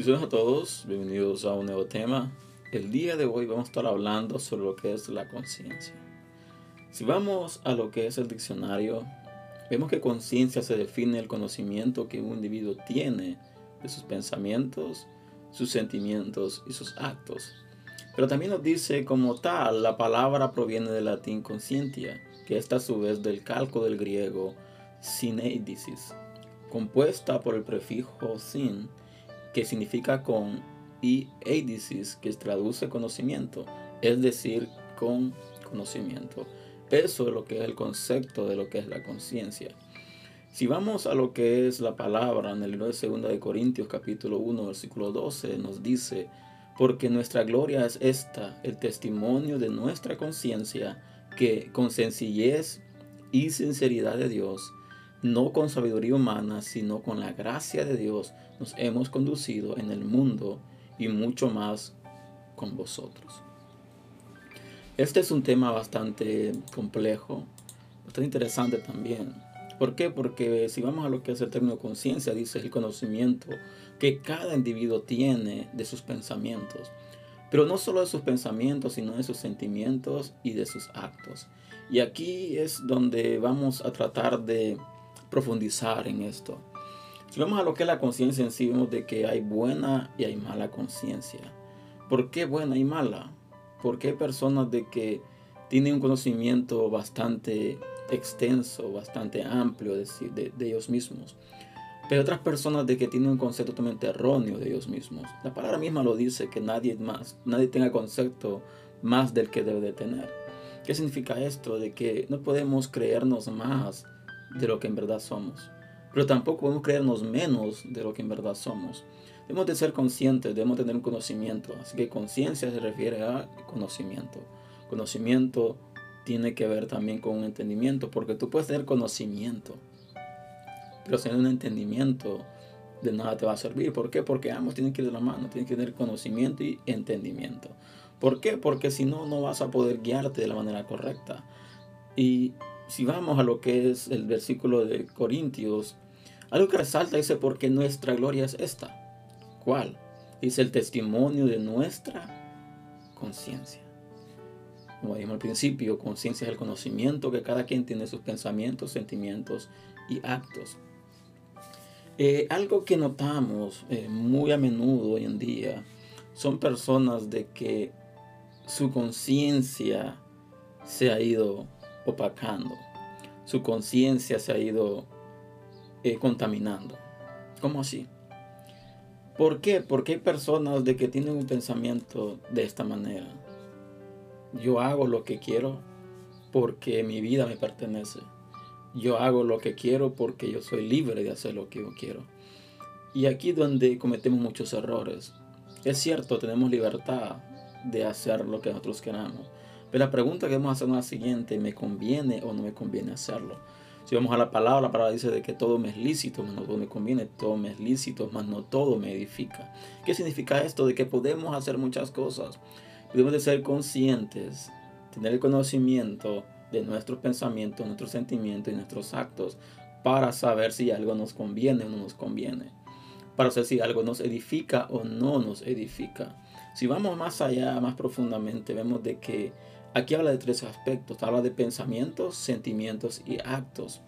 Bendiciones a todos, bienvenidos a un nuevo tema. El día de hoy vamos a estar hablando sobre lo que es la conciencia. Si vamos a lo que es el diccionario, vemos que conciencia se define el conocimiento que un individuo tiene de sus pensamientos, sus sentimientos y sus actos. Pero también nos dice como tal, la palabra proviene del latín conscientia, que está a su vez del calco del griego sineidisis, compuesta por el prefijo sin, que significa con, y eidisis, que traduce conocimiento, es decir, con conocimiento. Eso es lo que es el concepto de lo que es la conciencia. Si vamos a lo que es la palabra en el libro de 2 de Corintios capítulo 1 versículo 12 nos dice, porque nuestra gloria es esta, el testimonio de nuestra conciencia, que con sencillez y sinceridad de Dios no con sabiduría humana, sino con la gracia de Dios, nos hemos conducido en el mundo y mucho más con vosotros. Este es un tema bastante complejo, bastante interesante también. ¿Por qué? Porque si vamos a lo que es el término conciencia, dice el conocimiento que cada individuo tiene de sus pensamientos. Pero no solo de sus pensamientos, sino de sus sentimientos y de sus actos. Y aquí es donde vamos a tratar de profundizar en esto. Si vamos a lo que es la conciencia en sí, vemos de que hay buena y hay mala conciencia. ¿Por qué buena y mala? Porque hay personas de que tienen un conocimiento bastante extenso, bastante amplio de, de, ellos mismos. Pero otras personas de que tienen un concepto totalmente erróneo de ellos mismos. La palabra misma lo dice, que nadie más, nadie tenga concepto más del que debe de tener. ¿Qué significa esto? De que no podemos creernos más de lo que en verdad somos. Pero tampoco podemos creernos menos de lo que en verdad somos. Debemos de ser conscientes, debemos tener un conocimiento. Así que conciencia se refiere a conocimiento. Conocimiento tiene que ver también con un entendimiento, porque tú puedes tener conocimiento, pero sin un entendimiento de nada te va a servir. ¿Por qué? Porque ambos tienen que ir de la mano, tienen que tener conocimiento y entendimiento. ¿Por qué? Porque si no, no vas a poder guiarte de la manera correcta. Y si vamos a lo que es el versículo de Corintios, algo que resalta dice, porque nuestra gloria es esta. ¿Cuál? Dice el testimonio de nuestra conciencia. Como dijimos al principio, conciencia es el conocimiento que cada quien tiene sus pensamientos, sentimientos y actos. Eh, algo que notamos eh, muy a menudo hoy en día son personas de que su conciencia se ha ido opacando. Su conciencia se ha ido eh, contaminando. ¿Cómo así? ¿Por qué? Porque hay personas de que tienen un pensamiento de esta manera. Yo hago lo que quiero porque mi vida me pertenece. Yo hago lo que quiero porque yo soy libre de hacer lo que yo quiero. Y aquí donde cometemos muchos errores. Es cierto, tenemos libertad de hacer lo que nosotros queramos. Pero la pregunta que vamos a hacer es la siguiente, ¿me conviene o no me conviene hacerlo? Si vamos a la palabra, la palabra dice de que todo me es lícito, no todo me conviene, todo me es lícito, mas no todo me edifica. ¿Qué significa esto? De que podemos hacer muchas cosas. Debemos de ser conscientes, tener el conocimiento de nuestros pensamientos, nuestros sentimientos y nuestros actos para saber si algo nos conviene o no nos conviene. Para saber si algo nos edifica o no nos edifica. Si vamos más allá, más profundamente, vemos de que Aquí habla de tres aspectos. Habla de pensamientos, sentimientos y actos.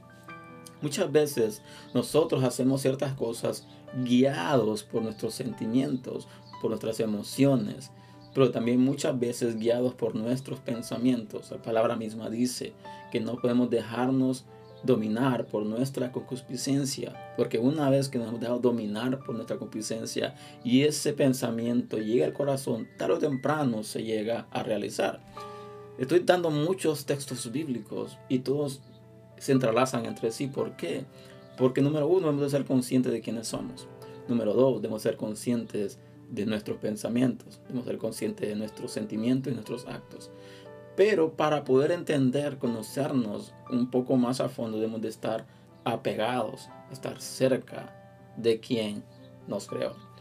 Muchas veces nosotros hacemos ciertas cosas guiados por nuestros sentimientos, por nuestras emociones, pero también muchas veces guiados por nuestros pensamientos. La palabra misma dice que no podemos dejarnos dominar por nuestra concupiscencia, porque una vez que nos hemos dejado dominar por nuestra concupiscencia y ese pensamiento llega al corazón, tarde o temprano se llega a realizar. Estoy dando muchos textos bíblicos y todos se entrelazan entre sí. ¿Por qué? Porque número uno, debemos de ser conscientes de quiénes somos. Número dos, debemos ser conscientes de nuestros pensamientos. Debemos ser conscientes de nuestros sentimientos y nuestros actos. Pero para poder entender, conocernos un poco más a fondo, debemos de estar apegados, estar cerca de quien nos creó.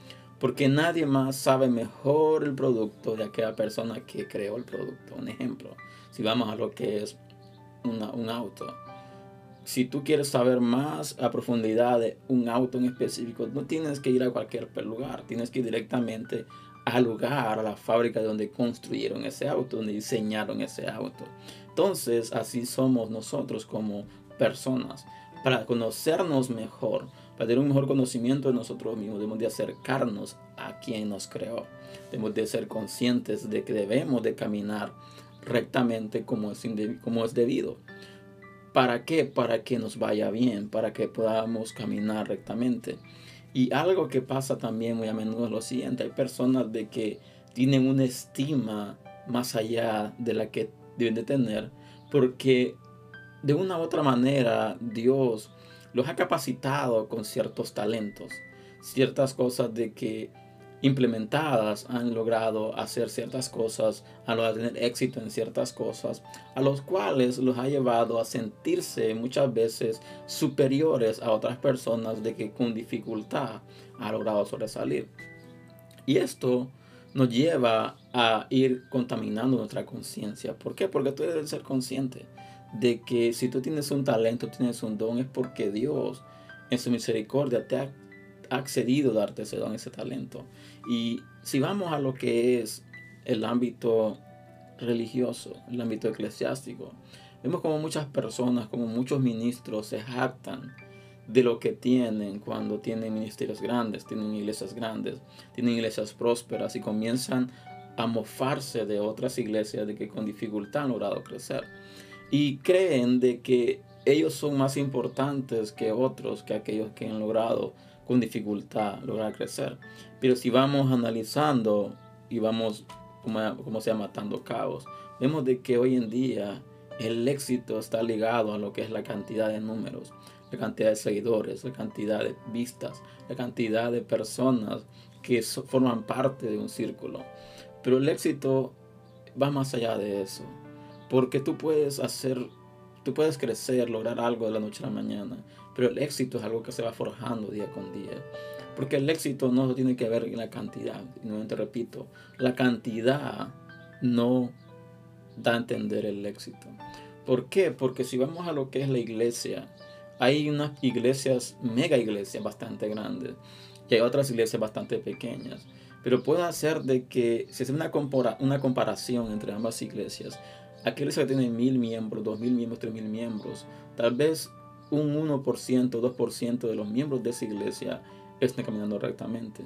Porque nadie más sabe mejor el producto de aquella persona que creó el producto. Un ejemplo, si vamos a lo que es un auto. si tú quieres saber más a profundidad de un auto en específico, no tienes que ir a cualquier lugar, tienes que ir directamente al lugar, a la fábrica donde construyeron ese auto, donde diseñaron ese auto. Entonces, así somos nosotros como personas. Para conocernos mejor, para tener un mejor conocimiento de nosotros mismos, debemos de acercarnos a quien nos creó. Debemos de ser conscientes de que debemos de caminar rectamente como es, como es debido. ¿Para qué? Para que nos vaya bien, para que podamos caminar rectamente. Y algo que pasa también muy a menudo es lo siguiente, hay personas de que tienen una estima más allá de la que deben de tener, porque de una u otra manera Dios los ha capacitado con ciertos talentos, ciertas cosas de que implementadas han logrado hacer ciertas cosas, han logrado tener éxito en ciertas cosas, a los cuales los ha llevado a sentirse muchas veces superiores a otras personas de que con dificultad ha logrado sobresalir. Y esto nos lleva a ir contaminando nuestra conciencia. ¿Por qué? Porque tú debes ser consciente de que si tú tienes un talento, tienes un don, es porque Dios en su misericordia te ha accedido a darte ese don, ese talento. Y si vamos a lo que es el ámbito religioso, el ámbito eclesiástico, vemos como muchas personas, como muchos ministros se jactan de lo que tienen cuando tienen ministerios grandes, tienen iglesias grandes, tienen iglesias prósperas y comienzan a mofarse de otras iglesias de que con dificultad han logrado crecer. Y creen de que ellos son más importantes que otros, que aquellos que han logrado con dificultad lograr crecer. Pero si vamos analizando y vamos, como, como sea, matando cabos, vemos de que hoy en día el éxito está ligado a lo que es la cantidad de números, la cantidad de seguidores, la cantidad de vistas, la cantidad de personas que forman parte de un círculo. Pero el éxito va más allá de eso, porque tú puedes hacer, tú puedes crecer, lograr algo de la noche a la mañana, pero el éxito es algo que se va forjando día con día. Porque el éxito no tiene que ver en la cantidad. Y nuevamente repito, la cantidad no da a entender el éxito. ¿Por qué? Porque si vamos a lo que es la iglesia, hay unas iglesias, mega iglesias bastante grandes, y hay otras iglesias bastante pequeñas. Pero puede ser de que si hace una, una comparación entre ambas iglesias, aquella iglesia que tiene mil miembros, dos mil miembros, tres mil miembros, tal vez un 1%, 2% de los miembros de esa iglesia estén caminando rectamente.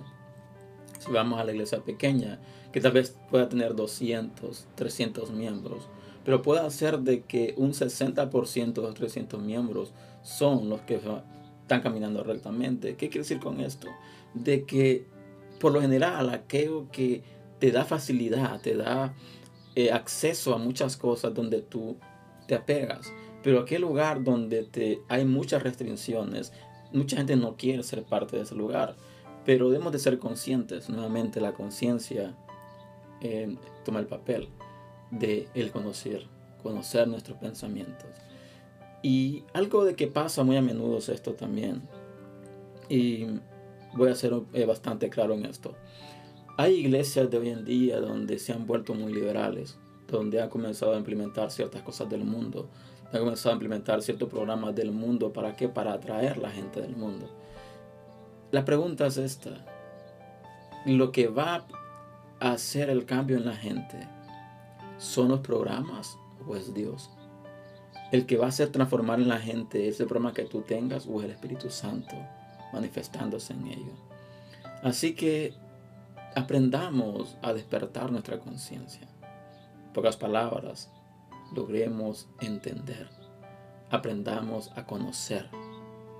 Si vamos a la iglesia pequeña, que tal vez pueda tener 200, 300 miembros, pero puede ser de que un 60% de los 300 miembros son los que están caminando rectamente. ¿Qué quiere decir con esto? De que por lo general aquello que te da facilidad, te da eh, acceso a muchas cosas donde tú te apegas. Pero aquel lugar donde te, hay muchas restricciones, mucha gente no quiere ser parte de ese lugar. Pero debemos de ser conscientes, nuevamente la conciencia eh, toma el papel de el conocer, conocer nuestros pensamientos. Y algo de que pasa muy a menudo es esto también. Y voy a ser eh, bastante claro en esto. Hay iglesias de hoy en día donde se han vuelto muy liberales, donde han comenzado a implementar ciertas cosas del mundo, ha comenzado a implementar ciertos programas del mundo. ¿Para qué? Para atraer la gente del mundo. La pregunta es esta. ¿Lo que va a hacer el cambio en la gente son los programas o es Dios? El que va a hacer transformar en la gente es el programa que tú tengas o es el Espíritu Santo manifestándose en ello. Así que aprendamos a despertar nuestra conciencia. Pocas palabras, logremos entender, aprendamos a conocer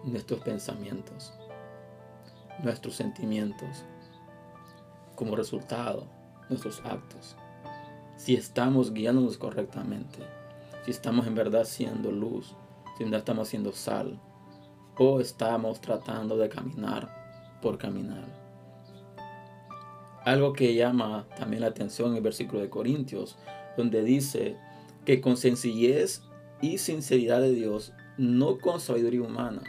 nuestros pensamientos, nuestros sentimientos, como resultado, nuestros actos. Si estamos guiándonos correctamente, si estamos en verdad siendo luz, si en verdad estamos siendo sal, o estamos tratando de caminar por caminar. Algo que llama también la atención en el versículo de Corintios, donde dice, que con sencillez y sinceridad de Dios, no con sabiduría humana.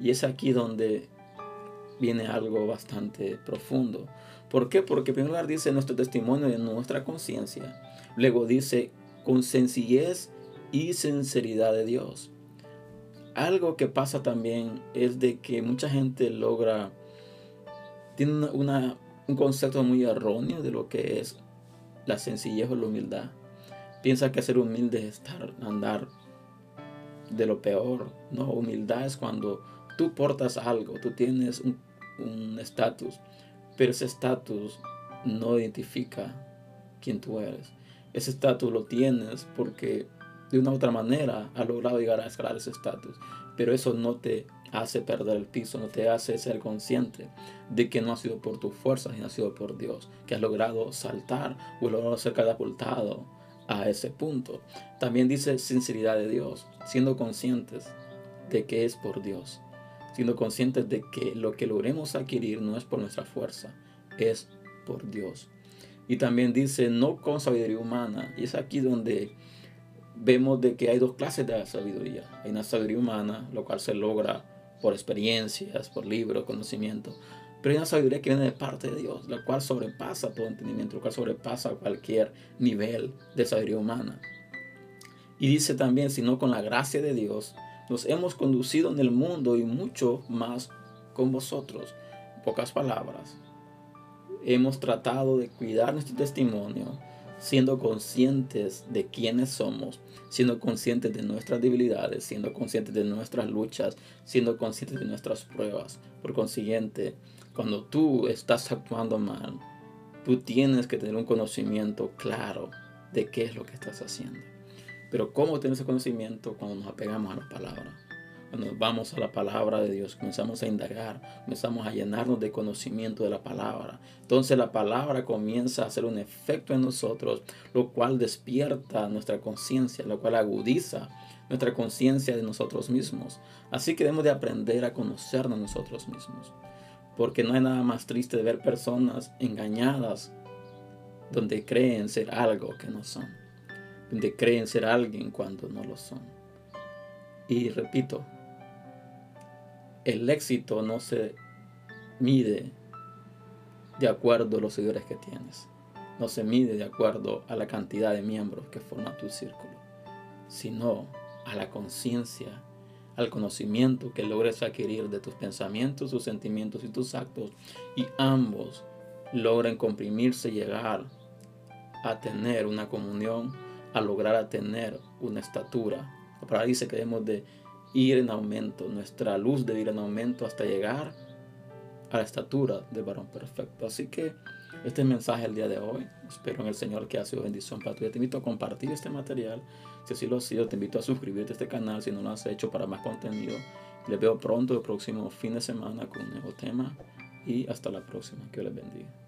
Y es aquí donde viene algo bastante profundo. ¿Por qué? Porque en primer lugar dice nuestro testimonio de nuestra conciencia. Luego dice con sencillez y sinceridad de Dios. algo que pasa también es de que mucha gente logra, tiene una, un concepto muy erróneo de lo que es la sencillez o la humildad. Piensa que ser humilde es estar, andar de lo peor. No, humildad es cuando tú portas algo, tú tienes un estatus, pero ese estatus no identifica quién tú eres. Ese estatus lo tienes porque de una u otra manera has logrado llegar a escalar ese estatus, pero eso no te hace perder el piso, no te hace ser consciente de que no ha sido por tus fuerzas, ni ha sido por Dios, que has logrado saltar o logrado ser catapultado a ese punto. También dice sinceridad de Dios, siendo conscientes de que es por Dios, siendo conscientes de que lo que logremos adquirir no es por nuestra fuerza, es por Dios. Y también dice no con sabiduría humana, y es aquí donde vemos de que hay dos clases de sabiduría. Hay una sabiduría humana, lo cual se logra por experiencias, por libros, conocimiento. Pero hay una sabiduría que viene de parte de Dios, la cual sobrepasa todo entendimiento, la cual sobrepasa cualquier nivel de sabiduría humana. Y dice también, sino con la gracia de Dios, nos hemos conducido en el mundo y mucho más con vosotros. pocas palabras, hemos tratado de cuidar nuestro testimonio, siendo conscientes de quiénes somos, siendo conscientes de nuestras debilidades, siendo conscientes de nuestras luchas, siendo conscientes de nuestras pruebas. Por consiguiente, cuando tú estás actuando mal, tú tienes que tener un conocimiento claro de qué es lo que estás haciendo. Pero ¿cómo tener ese conocimiento cuando nos apegamos a la palabra? Cuando vamos a la palabra de Dios, comenzamos a indagar, comenzamos a llenarnos de conocimiento de la palabra. Entonces la palabra comienza a hacer un efecto en nosotros, lo cual despierta nuestra conciencia, lo cual agudiza nuestra conciencia de nosotros mismos. Así que debemos de aprender a conocernos nosotros mismos. Porque no hay nada más triste de ver personas engañadas donde creen ser algo que no son. Donde creen ser alguien cuando no lo son. Y repito, el éxito no se mide de acuerdo a los seguidores que tienes. No se mide de acuerdo a la cantidad de miembros que forman tu círculo, sino a la conciencia, al conocimiento que logres adquirir de tus pensamientos, tus sentimientos y tus actos. Y ambos logran comprimirse y llegar a tener una comunión, a lograr a tener una estatura. Para dice que de ir en aumento, nuestra luz debe ir en aumento hasta llegar a la estatura del varón perfecto. Así que este es el mensaje el día de hoy. Espero en el Señor que ha sido bendición para tu Te invito a compartir este material. Si así lo ha sido, te invito a suscribirte a este canal si no lo has hecho para más contenido. Les veo pronto el próximo fin de semana con un nuevo tema y hasta la próxima. Que les bendiga.